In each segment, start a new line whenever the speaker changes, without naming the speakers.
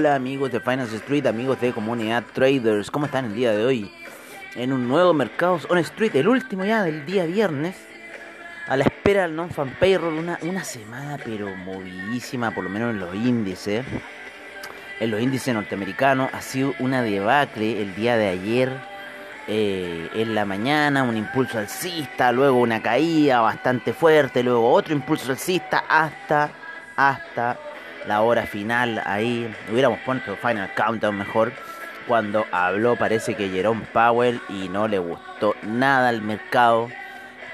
Hola, amigos de Finance Street, amigos de Comunidad Traders, ¿cómo están el día de hoy? En un nuevo mercado on Street, el último ya del día viernes, a la espera del non-fan payroll, una, una semana pero movidísima, por lo menos en los índices. En los índices norteamericanos ha sido una debacle el día de ayer, eh, en la mañana, un impulso alcista, luego una caída bastante fuerte, luego otro impulso alcista hasta, hasta la hora final ahí, hubiéramos puesto Final Countdown mejor, cuando habló parece que Jerome Powell y no le gustó nada al mercado,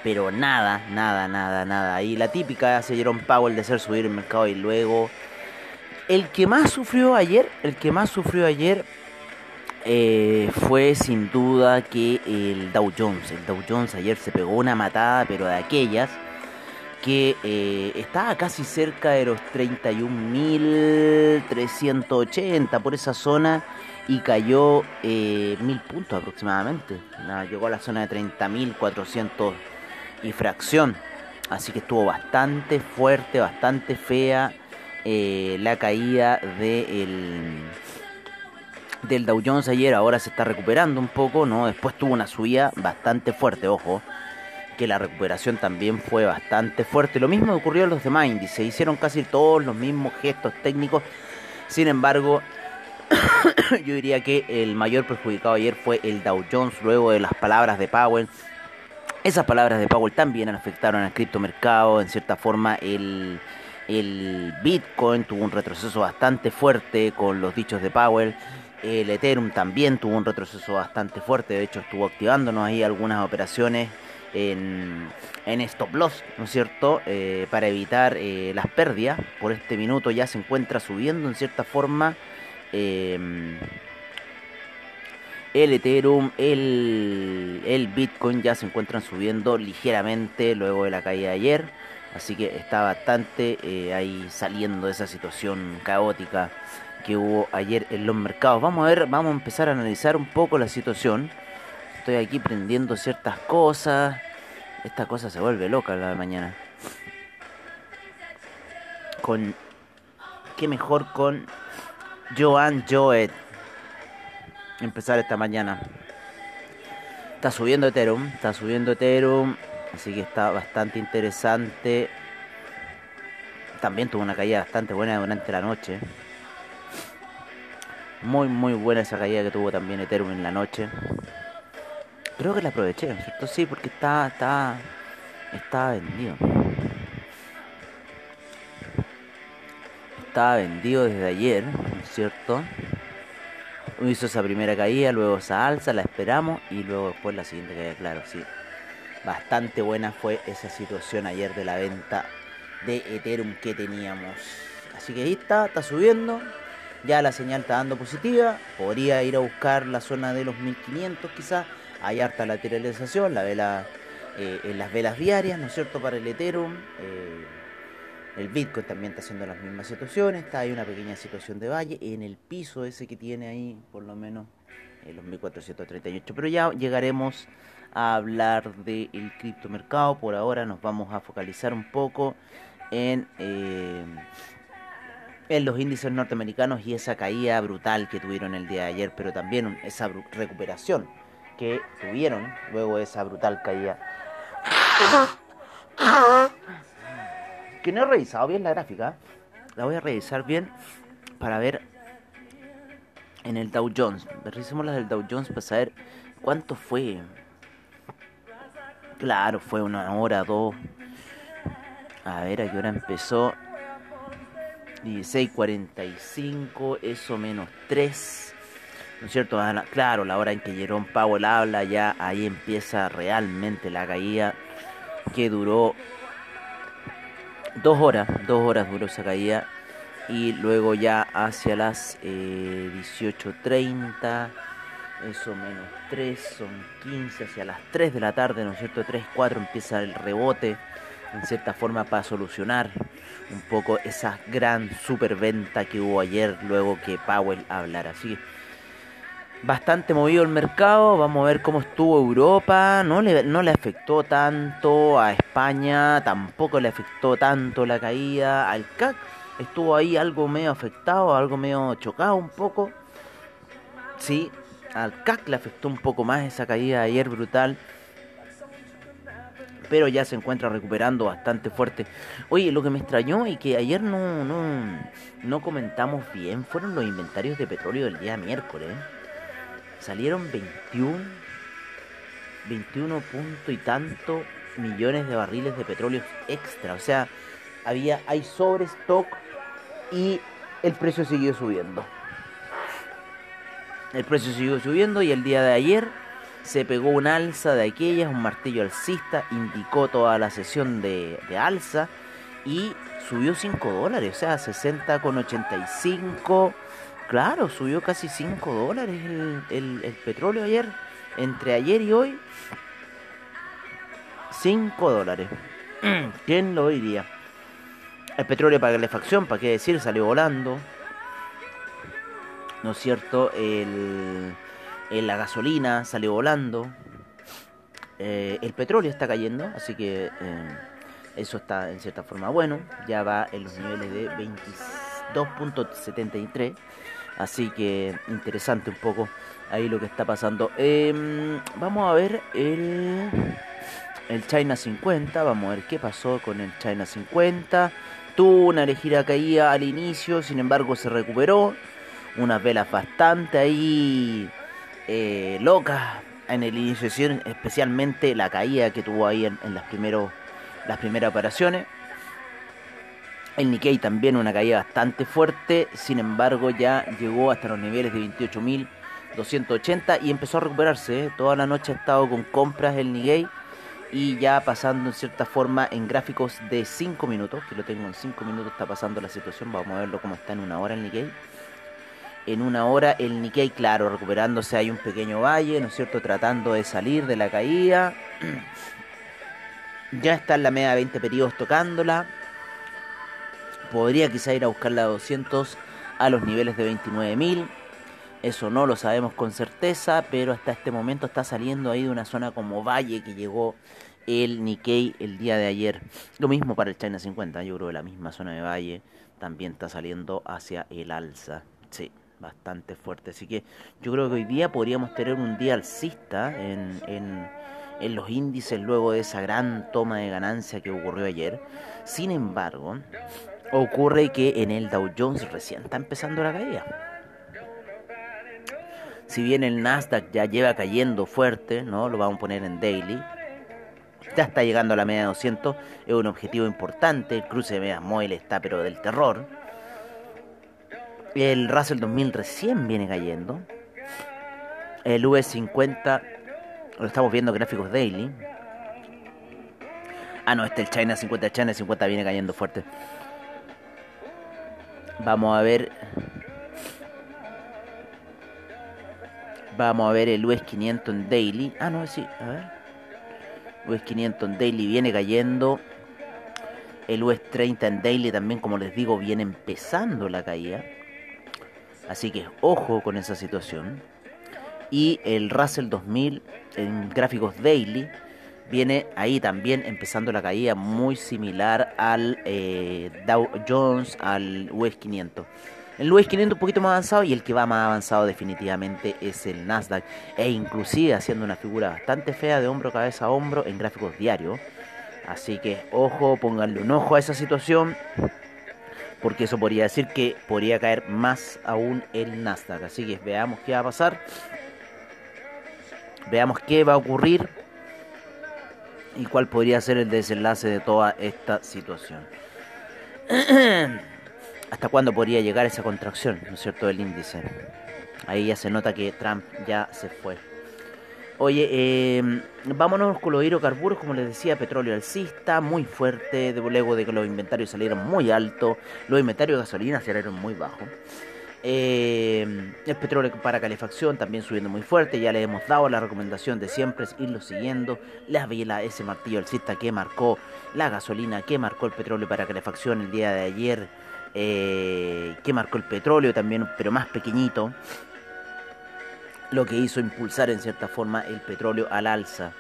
pero nada, nada, nada, nada. Y la típica hace Jerome Powell de hacer subir el mercado y luego... El que más sufrió ayer, el que más sufrió ayer eh, fue sin duda que el Dow Jones. El Dow Jones ayer se pegó una matada, pero de aquellas que eh, estaba casi cerca de los 31.380 por esa zona y cayó eh, mil puntos aproximadamente. llegó a la zona de 30.400 y fracción. Así que estuvo bastante fuerte, bastante fea eh, la caída de del Dow Jones ayer. Ahora se está recuperando un poco, ¿no? Después tuvo una subida bastante fuerte, ojo que la recuperación también fue bastante fuerte. Lo mismo ocurrió en los demás índices, hicieron casi todos los mismos gestos técnicos. Sin embargo, yo diría que el mayor perjudicado ayer fue el Dow Jones luego de las palabras de Powell. Esas palabras de Powell también afectaron al criptomercado, en cierta forma el, el Bitcoin tuvo un retroceso bastante fuerte con los dichos de Powell. El Ethereum también tuvo un retroceso bastante fuerte, de hecho estuvo activándonos ahí algunas operaciones en, en stop loss, ¿no es cierto? Eh, para evitar eh, las pérdidas. Por este minuto ya se encuentra subiendo en cierta forma eh, el Ethereum, el, el Bitcoin ya se encuentran subiendo ligeramente luego de la caída de ayer. Así que está bastante ahí saliendo de esa situación caótica que hubo ayer en los mercados. Vamos a ver, vamos a empezar a analizar un poco la situación. Estoy aquí prendiendo ciertas cosas. Esta cosa se vuelve loca la de mañana. Con. Qué mejor con Joan Joet. Empezar esta mañana. Está subiendo Ethereum. Está subiendo Ethereum. Así que está bastante interesante. También tuvo una caída bastante buena durante la noche. Muy, muy buena esa caída que tuvo también Ethereum en la noche. Creo que la aproveché, cierto? Sí, porque está, está, está vendido. Estaba vendido desde ayer, ¿cierto? Hizo esa primera caída, luego esa alza, la esperamos y luego después la siguiente caída, claro, sí. Bastante buena fue esa situación ayer de la venta de Ethereum que teníamos. Así que ahí está, está subiendo. Ya la señal está dando positiva. Podría ir a buscar la zona de los 1500 quizás hay harta lateralización, la vela, eh, en las velas diarias, ¿no es cierto?, para el Ethereum. Eh, el Bitcoin también está haciendo las mismas situaciones, está ahí una pequeña situación de valle en el piso ese que tiene ahí, por lo menos en los 1438. Pero ya llegaremos a hablar del criptomercado. Por ahora nos vamos a focalizar un poco en, eh, en los índices norteamericanos y esa caída brutal que tuvieron el día de ayer, pero también esa recuperación que tuvieron luego de esa brutal caída. Que no he revisado bien la gráfica. La voy a revisar bien para ver en el Dow Jones. Revisemos las del Dow Jones para saber cuánto fue. Claro, fue una hora, dos. A ver, a qué hora empezó. 16.45, eso menos 3. ¿No es cierto? Claro, la hora en que Jerome Powell habla, ya ahí empieza realmente la caída que duró dos horas, dos horas duró esa caída y luego ya hacia las 18.30, eh, eso menos 3, son 15, hacia las 3 de la tarde, ¿no es cierto? 3, 4 empieza el rebote, en cierta forma para solucionar un poco esa gran superventa que hubo ayer luego que Powell hablara. Así bastante movido el mercado, vamos a ver cómo estuvo Europa, no le, no le afectó tanto a España, tampoco le afectó tanto la caída al CAC, estuvo ahí algo medio afectado, algo medio chocado un poco, sí, al CAC le afectó un poco más esa caída de ayer brutal, pero ya se encuentra recuperando bastante fuerte. Oye, lo que me extrañó y que ayer no, no, no comentamos bien fueron los inventarios de petróleo del día miércoles salieron 21, 21 punto y tanto millones de barriles de petróleo extra. O sea, había, hay sobre stock y el precio siguió subiendo. El precio siguió subiendo y el día de ayer se pegó un alza de aquellas, un martillo alcista, indicó toda la sesión de, alza y subió 5 dólares, o sea, 60,85 Claro, subió casi 5 dólares el, petróleo ayer. Entre ayer y hoy, 5 dólares. ¿Quién lo diría? El petróleo para calefacción, para qué decir, salió volando. ¿No es cierto? El, la gasolina salió volando. Eh, el petróleo está cayendo, así que eh, eso está en cierta forma bueno. Ya va en los niveles de 22.73. Así que interesante un poco ahí lo que está pasando. Em, vamos a ver el, el China 50. Vamos a ver qué pasó con el China 50. Tuvo una ligera caída al inicio, sin embargo se recuperó. Unas velas bastante ahí eh, locas en el inicio, especialmente la caída que tuvo ahí en, las, primeros, las primeras operaciones. El Nikkei también una caída bastante fuerte, sin embargo ya llegó hasta los niveles de 28.280 y empezó a recuperarse. ¿eh? Toda la noche ha estado con compras el Nikkei y ya pasando en cierta forma en gráficos de 5 minutos, que lo tengo en 5 minutos está pasando la situación, vamos a verlo cómo está en una hora el Nikkei. En una hora el Nikkei, claro, recuperándose hay un pequeño valle, ¿no es cierto? Tratando de salir de la caída. ya está en la media de 20 periodos tocándola podría quizá ir a buscar la 200 a los niveles de 29.000. Eso no lo sabemos con certeza, pero hasta este momento está saliendo ahí de una zona como Valle que llegó el Nikkei el día de ayer. Lo mismo para el China 50, yo creo que la misma zona de Valle también está saliendo hacia el alza. Sí, bastante fuerte. Así que yo creo que hoy día podríamos tener un día alcista en, en, en los índices luego de esa gran toma de ganancia que ocurrió ayer. Sin embargo, ocurre que en el Dow Jones recién está empezando la caída. Si bien el Nasdaq ya lleva cayendo fuerte, ¿no? Lo vamos a poner en daily. Ya está llegando a la media de 200, es un objetivo importante. El cruce de medias móviles está pero del terror. El Russell 2000 recién viene cayendo. El US50 lo estamos viendo gráficos daily. Ah, no, este el China 50, el China 50 viene cayendo fuerte. Vamos a ver. Vamos a ver el US 500 en daily. Ah, no, sí, a ver. US 500 en daily viene cayendo. El US 30 en daily también, como les digo, viene empezando la caída. Así que ojo con esa situación. Y el Russell 2000 en gráficos daily viene ahí también empezando la caída muy similar al eh, Dow Jones, al US 500. El US 500 un poquito más avanzado y el que va más avanzado definitivamente es el Nasdaq. E inclusive haciendo una figura bastante fea de hombro, cabeza a hombro en gráficos diarios. Así que ojo, pónganle un ojo a esa situación. porque eso podría decir que podría caer más aún el Nasdaq. Así que veamos qué va a pasar. Veamos qué va a ocurrir y cuál podría ser el desenlace de toda esta situación. ¿Hasta cuándo podría llegar esa contracción, ¿no es cierto?, del índice. Ahí ya se nota que Trump ya se fue. Oye, eh, vámonos con los hidrocarburos, como les decía, petróleo alcista, muy fuerte, luego de que los inventarios salieron muy altos, los inventarios de gasolina salieron muy bajos. Eh, el petróleo para calefacción también subiendo muy fuerte, ya les hemos dado la recomendación de siempre es irlo siguiendo, la vela, ese martillo alcista que marcó la gasolina, que marcó el petróleo para calefacción el día de ayer, eh, que marcó el petróleo también, pero más pequeñito lo que hizo impulsar en cierta forma el petróleo al alza,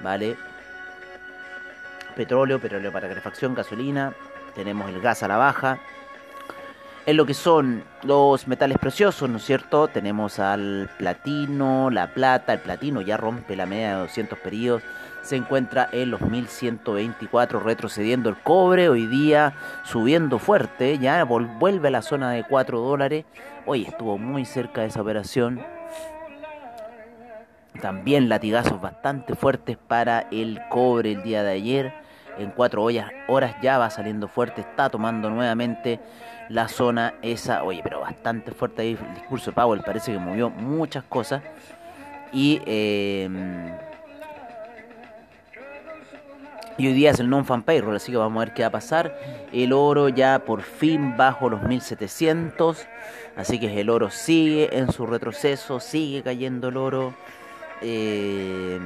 ¿vale? Petróleo, petróleo para calefacción, gasolina, tenemos el gas a la baja. En lo que son los metales preciosos, ¿no es cierto? Tenemos al platino, la plata, el platino ya rompe la media de 200 periodos, se encuentra en los 1124 retrocediendo el cobre, hoy día subiendo fuerte, ya vuelve a la zona de 4 dólares, hoy estuvo muy cerca de esa operación, también latigazos bastante fuertes para el cobre el día de ayer. En cuatro horas ya va saliendo fuerte, está tomando nuevamente la zona esa. Oye, pero bastante fuerte ahí el discurso de Powell, parece que movió muchas cosas. Y, em, hoy día es el non-fan payroll, así que vamos a ver qué va a pasar. El oro ya por fin bajo los 1700, así que el oro sigue en su retroceso, sigue cayendo el oro. Eh,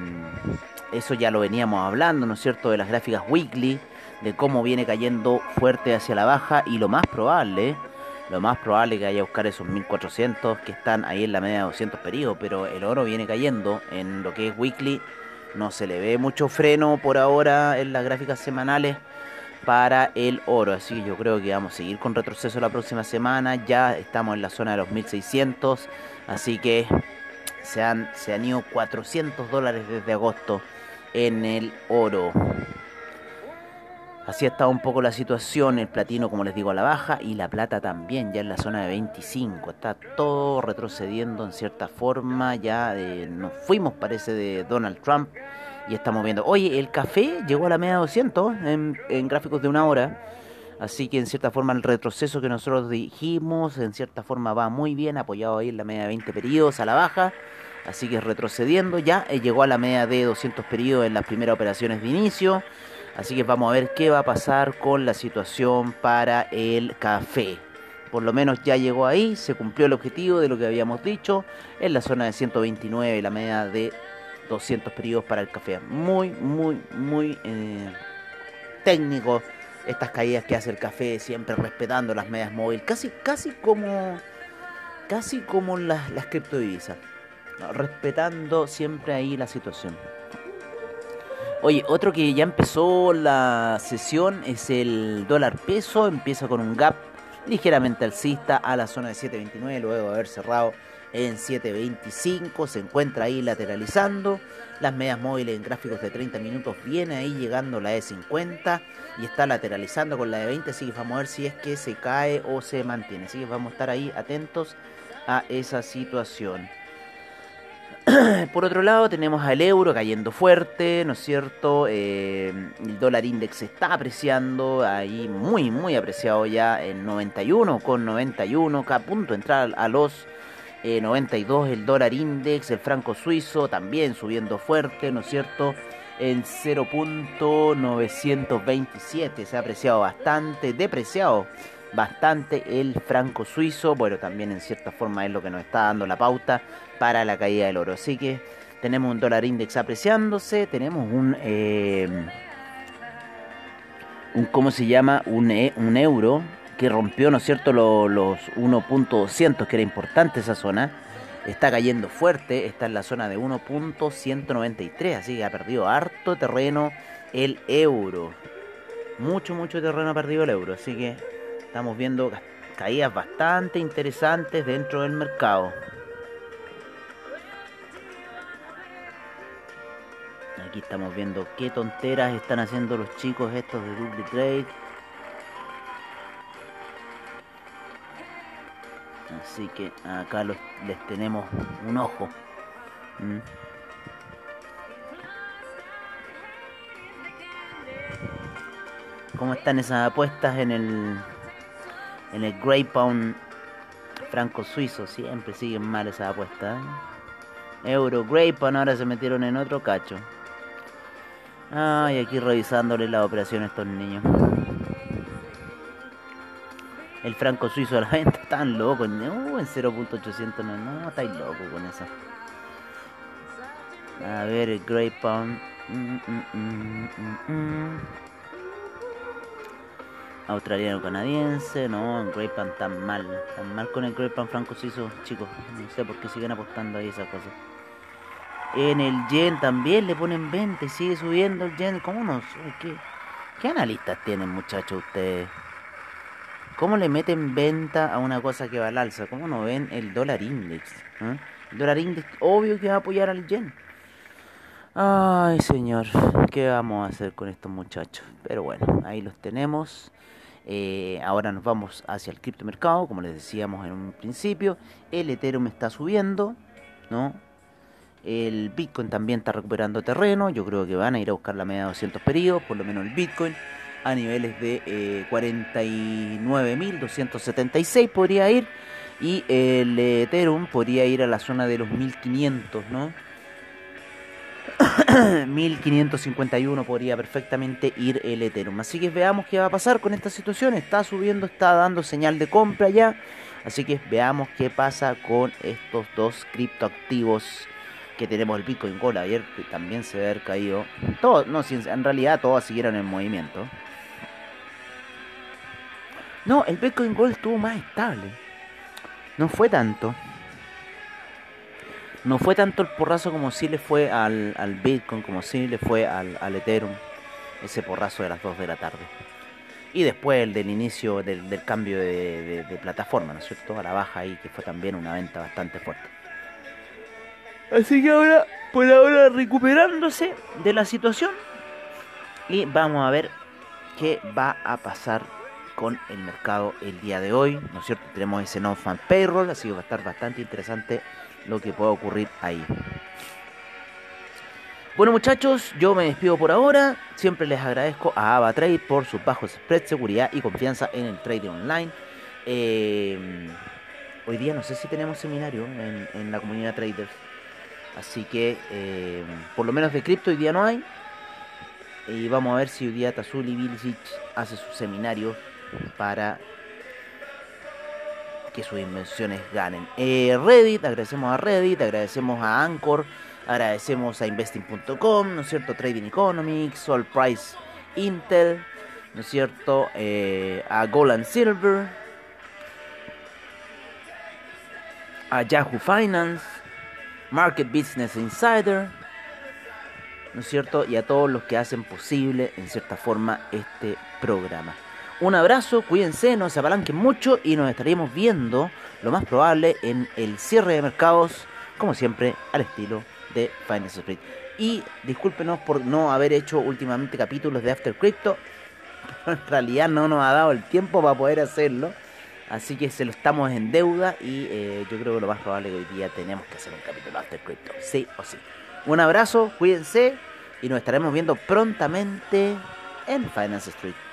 eso ya lo veníamos hablando, ¿no es cierto?, de las gráficas weekly, de cómo viene cayendo fuerte hacia la baja y lo más probable, lo más probable que haya buscar esos 1400 que están ahí en la media de 200 periodos, pero el oro viene cayendo en lo que es weekly, no se le ve mucho freno por ahora en las gráficas semanales para el oro, así que yo creo que vamos a seguir con retroceso la próxima semana, ya estamos en la zona de los 1600, así que se han, se han ido 400 dólares desde agosto en el oro. Así ha estado un poco la situación, el platino como les digo a la baja y la plata también, ya en la zona de 25. Está todo retrocediendo en cierta forma, ya nos fuimos parece de Donald Trump y estamos viendo, oye, el café llegó a la media 200 en, en gráficos de una hora. Así que en cierta forma el retroceso que nosotros dijimos, en cierta forma va muy bien, apoyado ahí en la media de 20 periodos a la baja. Así que retrocediendo ya, eh, llegó a la media de 200 periodos en las primeras operaciones de inicio. Así que vamos a ver qué va a pasar con la situación para el café. Por lo menos ya llegó ahí, se cumplió el objetivo de lo que habíamos dicho en la zona de 129, la media de 200 periodos para el café. Muy, muy, muy eh, técnico estas caídas que hace el café, siempre respetando las medias móviles, casi, casi como, casi como las, las criptodivisas, respetando siempre ahí la situación. Oye, otro que ya empezó la sesión es el dólar peso, empieza con un gap ligeramente alcista a la zona de 7.29 luego de haber cerrado en 7.25, se encuentra ahí lateralizando. Las medias móviles en gráficos de 30 minutos viene ahí llegando la de 50 y está lateralizando con la de 20, así que vamos a ver si es que se cae o se mantiene. Así que vamos a estar ahí atentos a esa situación. Por otro lado tenemos al euro cayendo fuerte, ¿no es cierto? Eh, el dólar index está apreciando, ahí muy, muy apreciado ya en 91 con 91, a punto de entrar a los 92 eh, el dólar index, el franco suizo también subiendo fuerte, ¿no es cierto? En 0.927 se ha apreciado bastante, depreciado bastante el franco suizo, bueno, también en cierta forma es lo que nos está dando la pauta para la caída del oro. Así que tenemos un dólar index apreciándose, tenemos un... Eh, un ¿Cómo se llama? Un, e, un euro que rompió, ¿no es cierto?, los, los 1.200, que era importante esa zona. Está cayendo fuerte, está en la zona de 1.193, así que ha perdido harto terreno el euro. Mucho, mucho terreno ha perdido el euro, así que estamos viendo caídas bastante interesantes dentro del mercado. Aquí estamos viendo qué tonteras están haciendo los chicos estos de Double Trade. Así que acá les tenemos un ojo. ¿Mm? ¿Cómo están esas apuestas en el en el Grey Pound franco-suizo? Siempre siguen mal esas apuestas. ¿eh? Euro Grey Pound ahora se metieron en otro cacho. Ay, aquí revisándole la operación a estos niños. El franco suizo a la venta, tan loco. Uh, en 0.800 no, no, estáis loco con eso. A ver, el Grey Pound. Mm, mm, mm, Australiano canadiense, no, el Grey Pound tan mal, tan mal con el Grey Pound franco suizo, chicos. No sé por qué siguen apostando ahí esas cosas. En el yen también le ponen 20 y sigue subiendo el yen. ¿Cómo no? ¿Qué, qué analistas tienen, muchachos, ustedes? ¿Cómo le meten venta a una cosa que va al alza? ¿Cómo no ven el dólar index? ¿Eh? El dólar index, obvio que va a apoyar al yen. Ay, señor, ¿qué vamos a hacer con estos muchachos? Pero bueno, ahí los tenemos. Eh, ahora nos vamos hacia el criptomercado, como les decíamos en un principio. El Ethereum está subiendo, ¿no? El Bitcoin también está recuperando terreno. Yo creo que van a ir a buscar la media de 200 periodos, por lo menos el Bitcoin a niveles de eh, 49.276 podría ir y el Ethereum podría ir a la zona de los 1500, ¿no? 1551 podría perfectamente ir el Ethereum. Así que veamos qué va a pasar con esta situación. Está subiendo, está dando señal de compra ya. Así que veamos qué pasa con estos dos criptoactivos que tenemos. El Bitcoin Gold ayer también se ve haber caído. Todo, no, en realidad todos siguieron en movimiento. No, el Bitcoin Gold estuvo más estable. No fue tanto. No fue tanto el porrazo como si le fue al, Bitcoin, como si le fue al, Ethereum. Ese porrazo de las 2 de la tarde. Y después el del inicio del, cambio de, plataforma, ¿no es cierto? A la baja ahí, que fue también una venta bastante fuerte. Así que ahora, por ahora, recuperándose de la situación. Y vamos a ver qué va a pasar con el mercado el día de hoy, ¿no es cierto? Tenemos ese non-fan payroll, así que va a estar bastante interesante lo que pueda ocurrir ahí. Bueno muchachos, yo me despido por ahora. Siempre les agradezco a AvaTrade por sus bajos spread, seguridad y confianza en el trading online. Eh, hoy día no sé si tenemos seminario en, la comunidad traders. Así que eh, por lo menos de cripto hoy día no hay. Y vamos a ver si hoy día Tazuli Bilicic hace su seminario para que sus invenciones ganen. Eh, Reddit, agradecemos a Reddit, agradecemos a Anchor, agradecemos a investing.com, ¿no es cierto? Trading Economics, Sol Price Intel, ¿no es cierto? Eh, a Gold and Silver, a Yahoo Finance, Market Business Insider, ¿no es cierto? Y a todos los que hacen posible, en cierta forma, este programa. Un abrazo, cuídense, no se apalanquen mucho y nos estaríamos viendo lo más probable en el cierre de mercados, como siempre, al estilo de Finance Street. Y discúlpenos por no haber hecho últimamente capítulos de After Crypto. En realidad no nos ha dado el tiempo para poder hacerlo. Así que se lo estamos en deuda y eh, yo creo que lo más probable es que hoy día tenemos que hacer un capítulo de After Crypto. Sí o sí. Un abrazo, cuídense y nos estaremos viendo prontamente en Finance Street.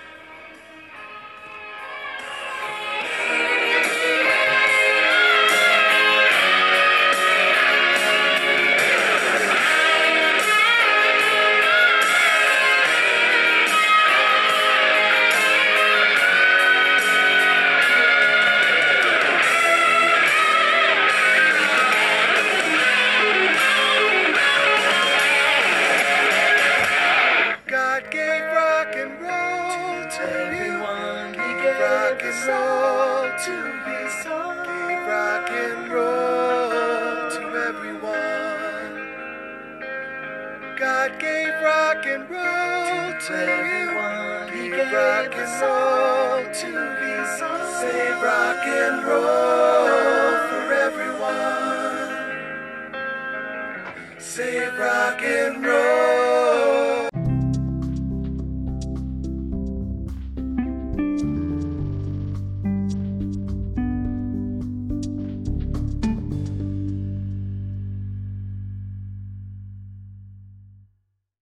God gave rock and roll to, everyone. He gave rock and roll to be sung. Save rock and roll for everyone. Save rock and roll.